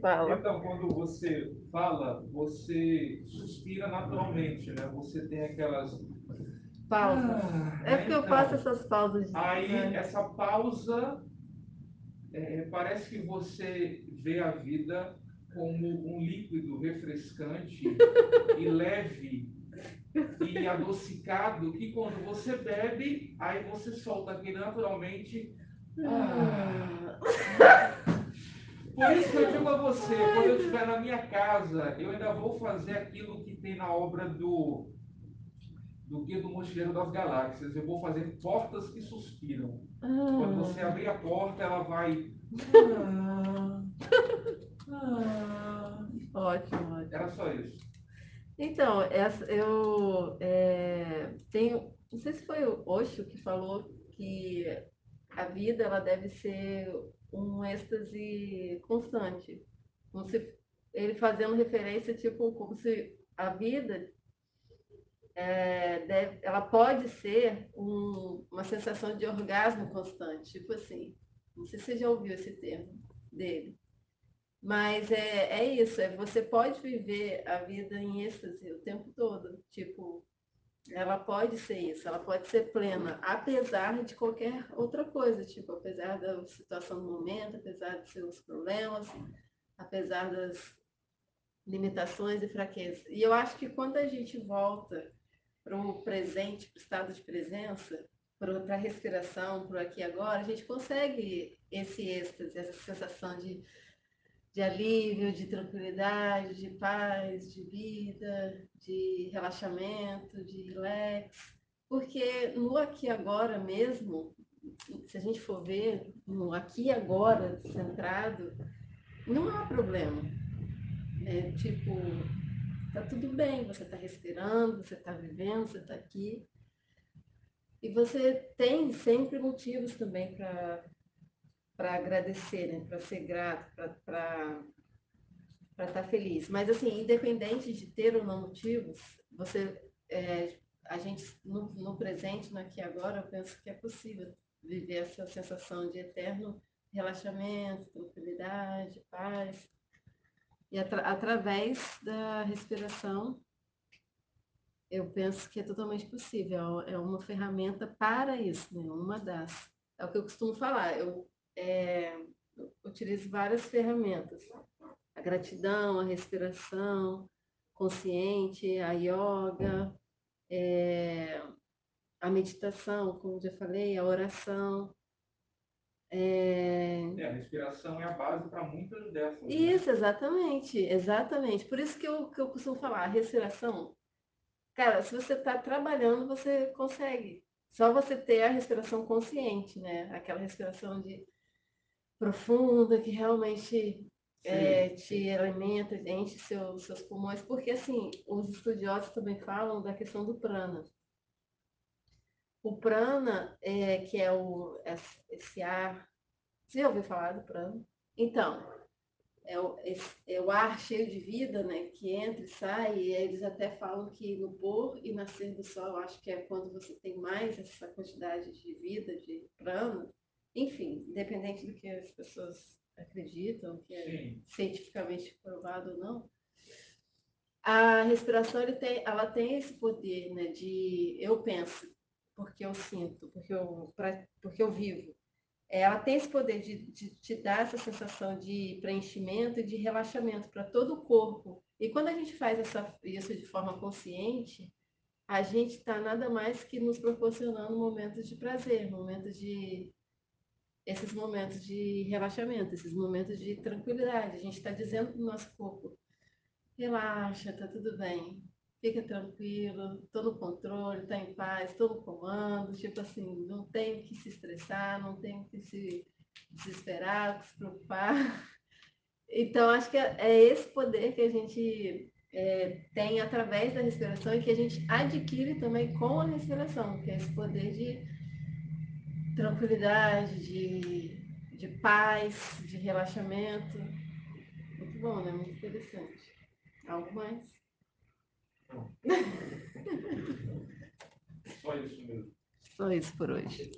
Fala. Então, quando você fala, você suspira naturalmente, né? Você tem aquelas. Pausa. Ah, É porque eu então, faço essas pausas. Aí, né? essa pausa, é, parece que você vê a vida como um líquido refrescante e leve e adocicado que quando você bebe, aí você solta aqui naturalmente. Ah, por isso que eu digo a você, quando eu estiver na minha casa, eu ainda vou fazer aquilo que tem na obra do do Guia do Mochileiro das Galáxias. Eu vou fazer portas que suspiram. Quando você abrir a porta, ela vai. Ah, ah. Ótimo, ótimo. Era só isso. Então, essa, eu é, tenho, não sei se foi o Osho que falou que a vida ela deve ser um êxtase constante. Como se, ele fazendo referência, tipo, como se a vida é, deve- ela pode ser um- uma sensação de orgasmo constante, tipo assim. Não sei se você já ouviu esse termo dele. Mas é, é isso, é, você pode viver a vida em êxtase o tempo todo. Tipo, ela pode ser isso, ela pode ser plena, apesar de qualquer outra coisa, tipo, apesar da situação do momento, apesar dos seus problemas, apesar das limitações e fraquezas. E eu acho que quando a gente volta para o presente, para o estado de presença, para a respiração, para o aqui e agora, a gente consegue esse êxtase, essa sensação de de alívio, de tranquilidade, de paz, de vida, de relaxamento, de relax. Porque no aqui agora mesmo, se a gente for ver, no aqui agora centrado, não há problema. É tipo, tá tudo bem, você está respirando, você está vivendo, você está aqui. E você tem sempre motivos também para para agradecer, né? para ser grato, para estar feliz. Mas assim, independente de ter ou não motivos, você é, a gente no, no presente, no aqui e agora, eu penso que é possível viver essa sensação de eterno relaxamento, tranquilidade, paz. E atra através da respiração, eu penso que é totalmente possível. É uma ferramenta para isso, né? Uma das. É o que eu costumo falar. Eu é, utilizo várias ferramentas. A gratidão, a respiração consciente, a yoga, é, a meditação, como já falei, a oração. É... É, a respiração é a base para muitas dessas. né? Isso, exatamente, exatamente. Por isso que eu, que eu costumo falar, a respiração, cara, se você está trabalhando, você consegue. Só você ter a respiração consciente, né? Aquela respiração de profunda que realmente é, te alimenta, enche seus, seus pulmões, porque assim, os estudiosos também falam da questão do prana. O prana, é, que é o, esse ar. Você já ouviu falar do prana? Então, é o, esse- é o ar cheio de vida, né? Que entra e sai, e eles até falam que no pôr e nascer do sol, acho que é quando você tem mais essa quantidade de vida, de prana. Enfim, independente do que as pessoas acreditam, que é Sim. cientificamente provado ou não, a respiração tem, ela tem esse poder, né? De eu penso, porque eu sinto, porque eu, pra- porque eu vivo. É, Ela tem esse poder de, de te dar essa sensação de preenchimento e de relaxamento para todo o corpo. E quando a gente faz essa, isso de forma consciente, a gente está nada mais que nos proporcionando momentos de prazer, momentos de esses momentos de relaxamento, esses momentos de tranquilidade. A gente está dizendo para o nosso corpo, relaxa, tá tudo bem, fica tranquilo, estou no controle, está em paz, estou no comando, tipo assim, não tenho que se estressar, não tenho que se desesperar, se preocupar. Então, acho que é, é esse poder que a gente é, tem através da respiração e que a gente adquire também com a respiração, que é esse poder de tranquilidade, de, de paz, de relaxamento. Muito bom, né? Muito interessante. Algo mais? Só isso mesmo. Só isso por hoje.